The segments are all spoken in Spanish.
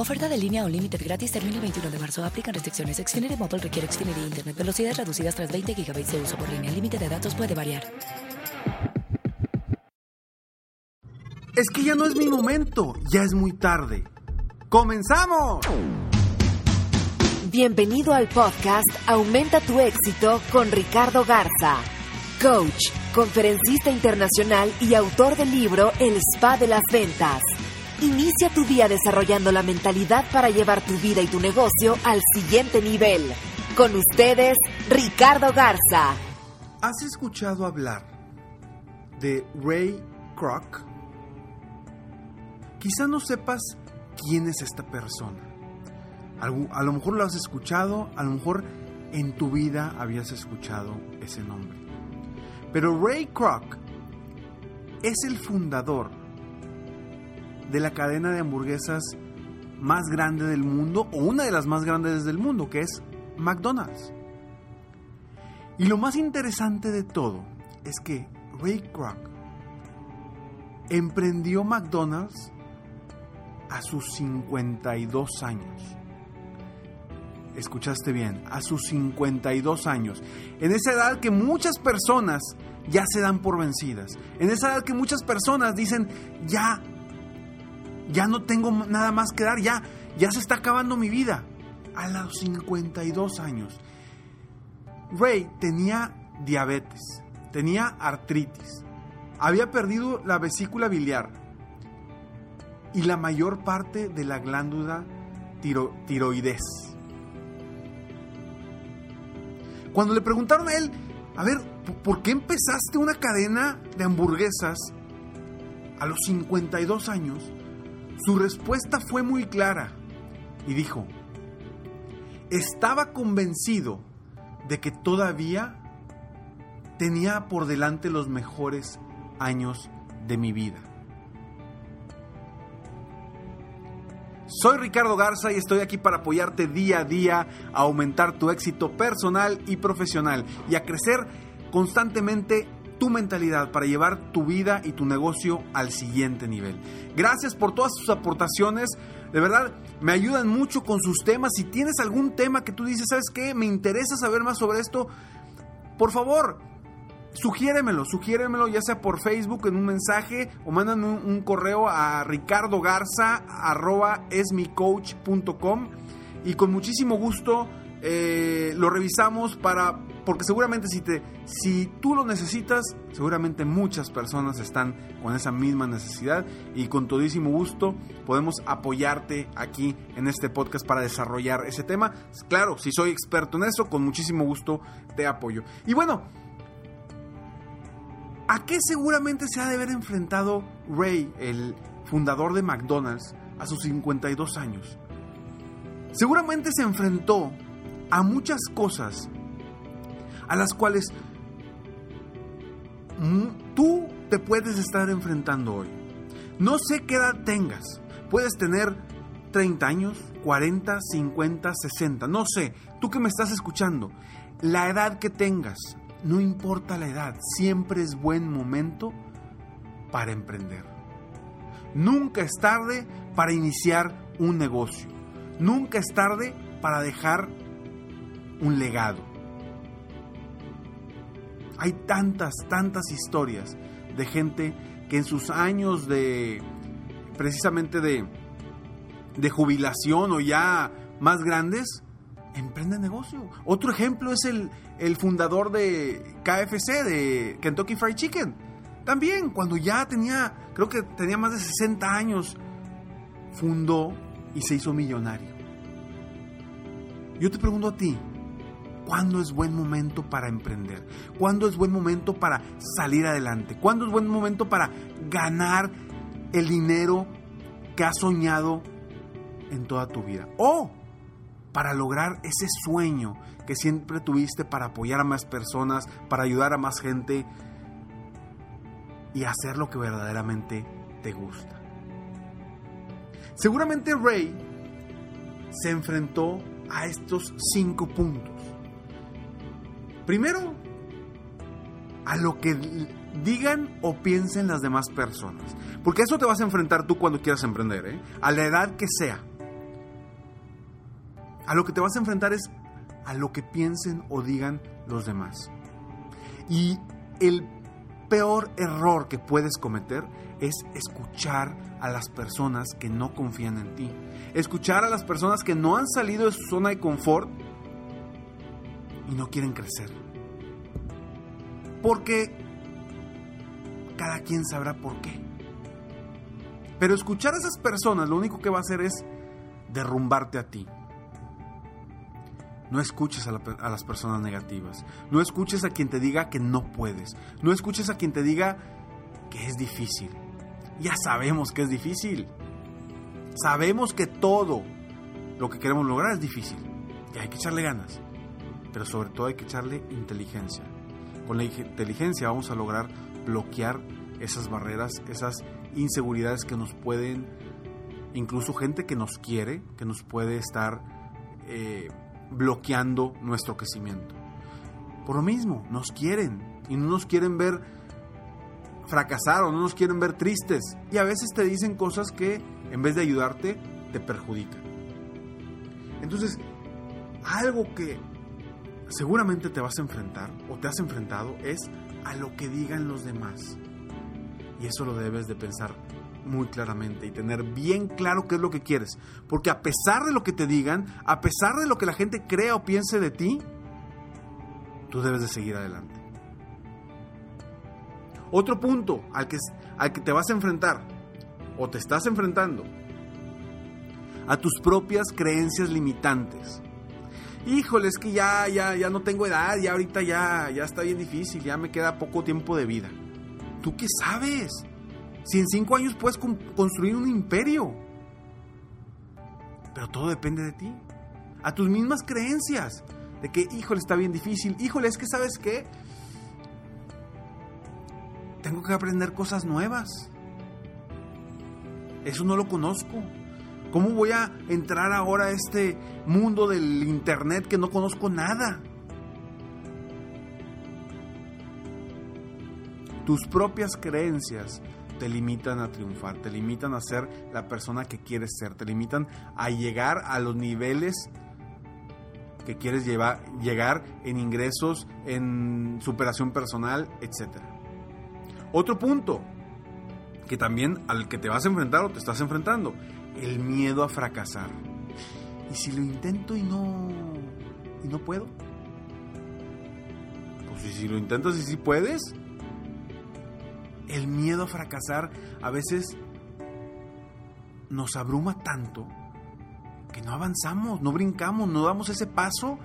Oferta de línea o límite gratis termina el 21 de marzo. Aplican restricciones. Xfinity Mobile requiere Xfinity Internet. Velocidades reducidas tras 20 GB de uso por línea. El límite de datos puede variar. Es que ya no es mi momento, ya es muy tarde. ¡Comenzamos! Bienvenido al podcast Aumenta tu éxito con Ricardo Garza, coach, conferencista internacional y autor del libro El Spa de las Ventas. Inicia tu día desarrollando la mentalidad para llevar tu vida y tu negocio al siguiente nivel. Con ustedes, Ricardo Garza. ¿Has escuchado hablar de Ray Kroc? Quizá no sepas quién es esta persona. A lo mejor lo has escuchado, a lo mejor en tu vida habías escuchado ese nombre. Pero Ray Kroc es el fundador de la cadena de hamburguesas más grande del mundo, o una de las más grandes del mundo, que es McDonald's. Y lo más interesante de todo es que Ray Kroc emprendió McDonald's a sus 52 años. Escuchaste bien, a sus 52 años. En esa edad que muchas personas ya se dan por vencidas. En esa edad que muchas personas dicen, ya, ya no tengo nada más que dar, ya, ya se está acabando mi vida. A los 52 años. Ray tenía diabetes, tenía artritis, había perdido la vesícula biliar, y la mayor parte de la glándula tiroides. Cuando le preguntaron a él, a ver, ¿por qué empezaste una cadena de hamburguesas a los 52 años? Su respuesta fue muy clara y dijo, estaba convencido de que todavía tenía por delante los mejores años de mi vida. Soy Ricardo Garza y estoy aquí para apoyarte día a día a aumentar tu éxito personal y profesional y a crecer constantemente tu mentalidad para llevar tu vida y tu negocio al siguiente nivel. Gracias por todas sus aportaciones. De verdad, me ayudan mucho con sus temas. Si tienes algún tema que tú dices, ¿sabes qué? Me interesa saber más sobre esto. Por favor, sugiéremelo, sugiéremelo ya sea por Facebook en un mensaje o mándame un, correo a ricardogarza.esmicoach.com y con muchísimo gusto eh, lo revisamos para porque seguramente si te si tú lo necesitas seguramente muchas personas están con esa misma necesidad y con todísimo gusto podemos apoyarte aquí en este podcast para desarrollar ese tema claro si soy experto en eso con muchísimo gusto te apoyo y bueno ¿A qué seguramente se ha de haber enfrentado Ray, el fundador de McDonald's, a sus 52 años? Seguramente se enfrentó a muchas cosas a las cuales tú te puedes estar enfrentando hoy. No sé qué edad tengas. Puedes tener 30 años, 40, 50, 60, no sé. Tú que me estás escuchando, la edad que tengas, no importa la edad, siempre es buen momento para emprender. Nunca es tarde para iniciar un negocio. Nunca es tarde para dejar un legado. Hay tantas, tantas historias de gente que en sus años de, precisamente de, de jubilación o ya más grandes, emprende negocio. Otro ejemplo es el, el fundador de KFC, de Kentucky Fried Chicken. También, cuando ya tenía, creo que tenía más de 60 años, fundó y se hizo millonario. Yo te pregunto a ti, ¿cuándo es buen momento para emprender? ¿Cuándo es buen momento para salir adelante? ¿Cuándo es buen momento para ganar el dinero que has soñado en toda tu vida? O para lograr ese sueño que siempre tuviste para apoyar a más personas, para ayudar a más gente y hacer lo que verdaderamente te gusta. Seguramente Ray se enfrentó a estos cinco puntos. Primero, a lo que digan o piensen las demás personas. Porque eso te vas a enfrentar tú cuando quieras emprender, ¿eh? a la edad que sea. A lo que te vas a enfrentar es a lo que piensen o digan los demás. Y el peor error que puedes cometer es escuchar a las personas que no confían en ti. Escuchar a las personas que no han salido de su zona de confort y no quieren crecer. Porque cada quien sabrá por qué. Pero escuchar a esas personas lo único que va a hacer es derrumbarte a ti. No escuches a, las personas negativas. No escuches a quien te diga que no puedes. No escuches a quien te diga que es difícil. Ya sabemos que es difícil. Sabemos que todo lo que queremos lograr es difícil. Y hay que echarle ganas. Pero sobre todo hay que echarle inteligencia. Con la inteligencia vamos a lograr bloquear esas barreras, esas inseguridades que nos pueden, incluso gente que nos quiere, que nos puede estar eh, bloqueando nuestro crecimiento. Por lo mismo, nos quieren y no nos quieren ver fracasar o no nos quieren ver tristes. Y a veces te dicen cosas que en vez de ayudarte, te perjudican. Entonces, algo que seguramente te vas a enfrentar o te has enfrentado es a lo que digan los demás. Y eso lo debes de pensar muy claramente y tener bien claro qué es lo que quieres. Porque a pesar de lo que te digan, a pesar de lo que la gente crea o piense de ti, tú debes de seguir adelante. Otro punto al que, al que te vas a enfrentar o te estás enfrentando a tus propias creencias limitantes. Híjole, es que ya, ya, ya no tengo edad, ya ahorita ya, ya está bien difícil, ya me queda poco tiempo de vida. ¿Tú qué sabes? Si en cinco años puedes construir un imperio. Pero todo depende de ti. A tus mismas creencias. De que, híjole, está bien difícil. Híjole, es que sabes qué. Tengo que aprender cosas nuevas. Eso no lo conozco. ¿Cómo voy a entrar ahora a este mundo del Internet que no conozco nada? Tus propias creencias te limitan a triunfar, te limitan a ser la persona que quieres ser, te limitan a llegar a los niveles que quieres llevar, llegar en ingresos, en superación personal, etc. Otro punto que también al que te vas a enfrentar o te estás enfrentando, el miedo a fracasar. ¿Y si lo intento y no y no puedo? Pues si lo intentas y si puedes, el miedo a fracasar a veces nos abruma tanto que no avanzamos, no brincamos, no damos ese paso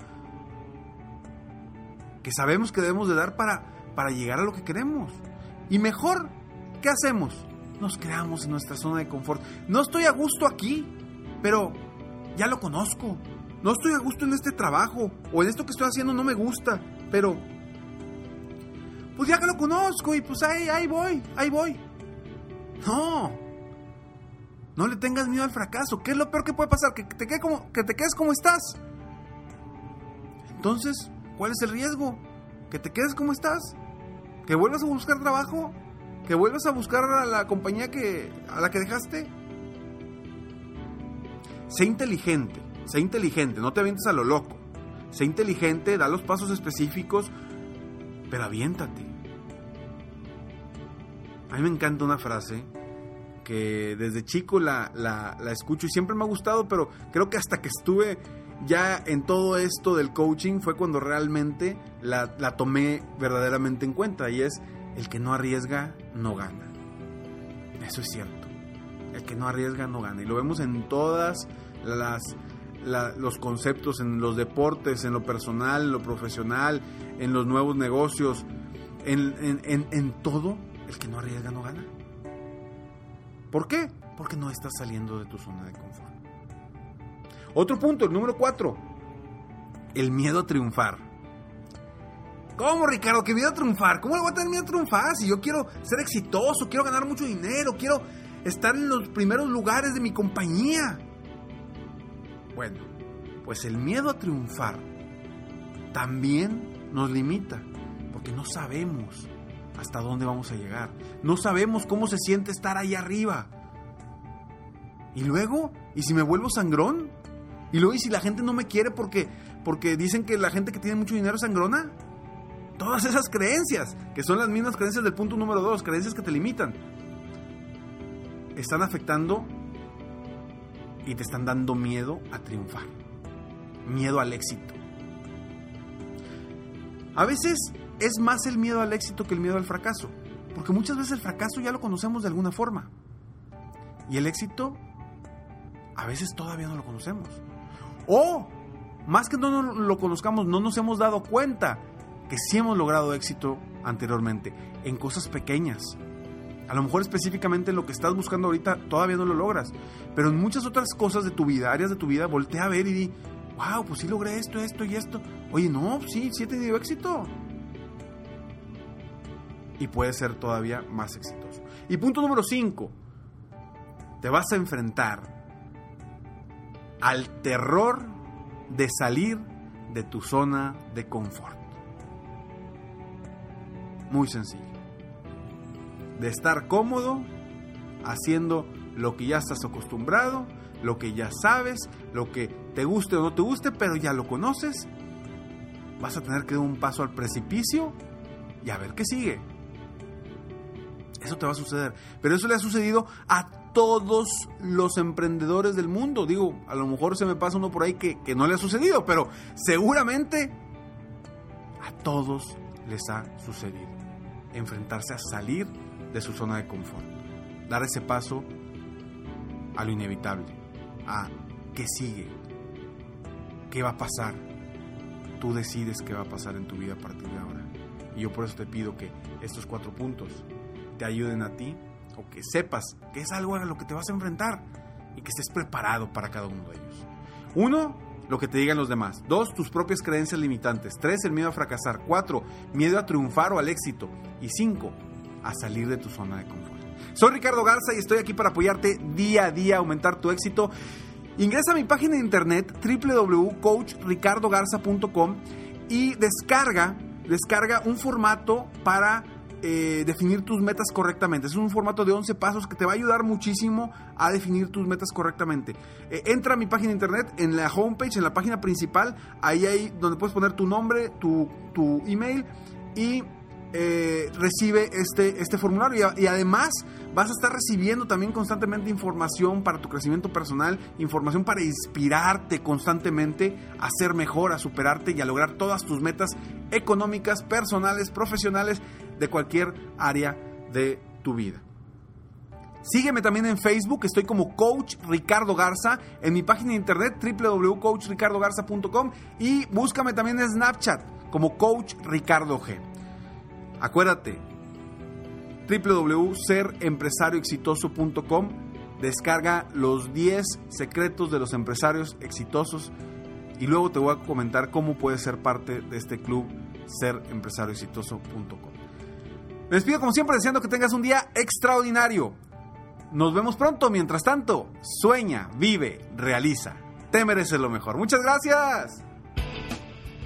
que sabemos que debemos de dar para, para llegar a lo que queremos. Y mejor, ¿qué hacemos? Nos quedamos en nuestra zona de confort. No estoy a gusto aquí, pero ya lo conozco. No estoy a gusto en este trabajo o en esto que estoy haciendo no me gusta, pero pues ya que lo conozco y pues ahí, ahí voy, ahí voy. No. No le tengas miedo al fracaso. ¿Qué es lo peor que puede pasar? Que te, quede como, que te quedes como estás. Entonces, ¿cuál es el riesgo? ¿Que te quedes como estás? ¿Que vuelvas a buscar trabajo? ¿Que vuelvas a buscar a la compañía que, a la que dejaste? Sé inteligente, sé inteligente, no te avientes a lo loco. Sé inteligente, da los pasos específicos, pero aviéntate. A mí me encanta una frase que desde chico la, la, escucho y siempre me ha gustado, pero creo que hasta que estuve ya en todo esto del coaching fue cuando realmente la, la tomé verdaderamente en cuenta y es el que no arriesga no gana. Eso es cierto. El que no arriesga no gana. Y lo vemos en todas las los conceptos en los deportes, en lo personal, en lo profesional, en los nuevos negocios, en, en, en todo, el que no arriesga no gana. ¿Por qué? Porque no estás saliendo de tu zona de confort. Otro punto, el número cuatro, el miedo a triunfar. ¿Cómo, Ricardo? ¿Qué miedo a triunfar? ¿Cómo le voy a tener miedo a triunfar? Si yo quiero ser exitoso, quiero ganar mucho dinero, quiero estar en los primeros lugares de mi compañía. Bueno, pues el miedo a triunfar también nos limita, porque no sabemos hasta dónde vamos a llegar. No sabemos cómo se siente estar ahí arriba. Y luego, ¿y si me vuelvo sangrón? Y luego, ¿y si la gente no me quiere porque, porque dicen que la gente que tiene mucho dinero es sangrona? Todas esas creencias, que son las mismas creencias del punto número dos, creencias que te limitan, están afectando y te están dando miedo a triunfar, miedo al éxito. A veces es más el miedo al éxito que el miedo al fracaso, porque muchas veces el fracaso ya lo conocemos de alguna forma y el éxito a veces todavía no lo conocemos. O, más que no lo conozcamos, no nos hemos dado cuenta que sí hemos logrado éxito anteriormente, en cosas pequeñas, a lo mejor específicamente lo que estás buscando ahorita todavía no lo logras, pero en muchas otras cosas de tu vida, áreas de tu vida, voltea a ver y di, wow, pues sí logré esto, esto y esto. Oye, no, sí, sí he tenido éxito. Y puede ser todavía más exitoso. Y punto número 5, te vas a enfrentar al terror de salir de tu zona de confort. Muy sencillo de estar cómodo haciendo lo que ya estás acostumbrado, lo que ya sabes, lo que te guste o no te guste, pero ya lo conoces, vas a tener que dar un paso al precipicio y a ver qué sigue. Eso te va a suceder. Pero eso le ha sucedido a todos los emprendedores del mundo. Digo, a lo mejor se me pasa uno por ahí que, que no le ha sucedido, pero seguramente a todos les ha sucedido. Enfrentarse a salir de su zona de confort. Dar ese paso a lo inevitable, a qué sigue, qué va a pasar. Tú decides qué va a pasar en tu vida a partir de ahora. Y yo por eso te pido que estos cuatro puntos te ayuden a ti o que sepas que es algo a lo que te vas a enfrentar y que estés preparado para cada uno de ellos. Uno, lo que te digan los demás. Dos, tus propias creencias limitantes. Tres, el miedo a fracasar. Cuatro, miedo a triunfar o al éxito. Y cinco, a salir de tu zona de confort. Soy Ricardo Garza y estoy aquí para apoyarte día a día aumentar tu éxito. Ingresa a mi página de internet www.coachricardogarza.com y descarga, descarga un formato para eh, definir tus metas correctamente. Es un formato de 11 pasos que te va a ayudar muchísimo a definir tus metas correctamente. Eh, entra a mi página de internet, en la homepage, en la página principal, ahí hay donde puedes poner tu nombre, tu, tu email y eh, recibe este, este formulario y, además vas a estar recibiendo también constantemente información para tu crecimiento personal, información para inspirarte constantemente a ser mejor, a superarte y a lograr todas tus metas económicas, personales, profesionales, de cualquier área de tu vida. Sígueme también en Facebook, estoy como Coach Ricardo Garza, en mi página de internet www.coachricardogarza.com y búscame también en Snapchat como Coach Ricardo G. Acuérdate, www.serempresarioexitoso.com descarga los 10 secretos de los empresarios exitosos y luego te voy a comentar cómo puedes ser parte de este club serempresarioexitoso.com. Me despido como siempre deseando que tengas un día extraordinario. Nos vemos pronto, mientras tanto, sueña, vive, realiza. Te mereces lo mejor. Muchas gracias.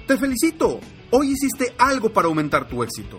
Te felicito. Hoy hiciste algo para aumentar tu éxito.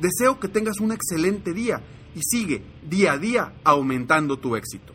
Deseo que tengas un excelente día y sigue día a día aumentando tu éxito.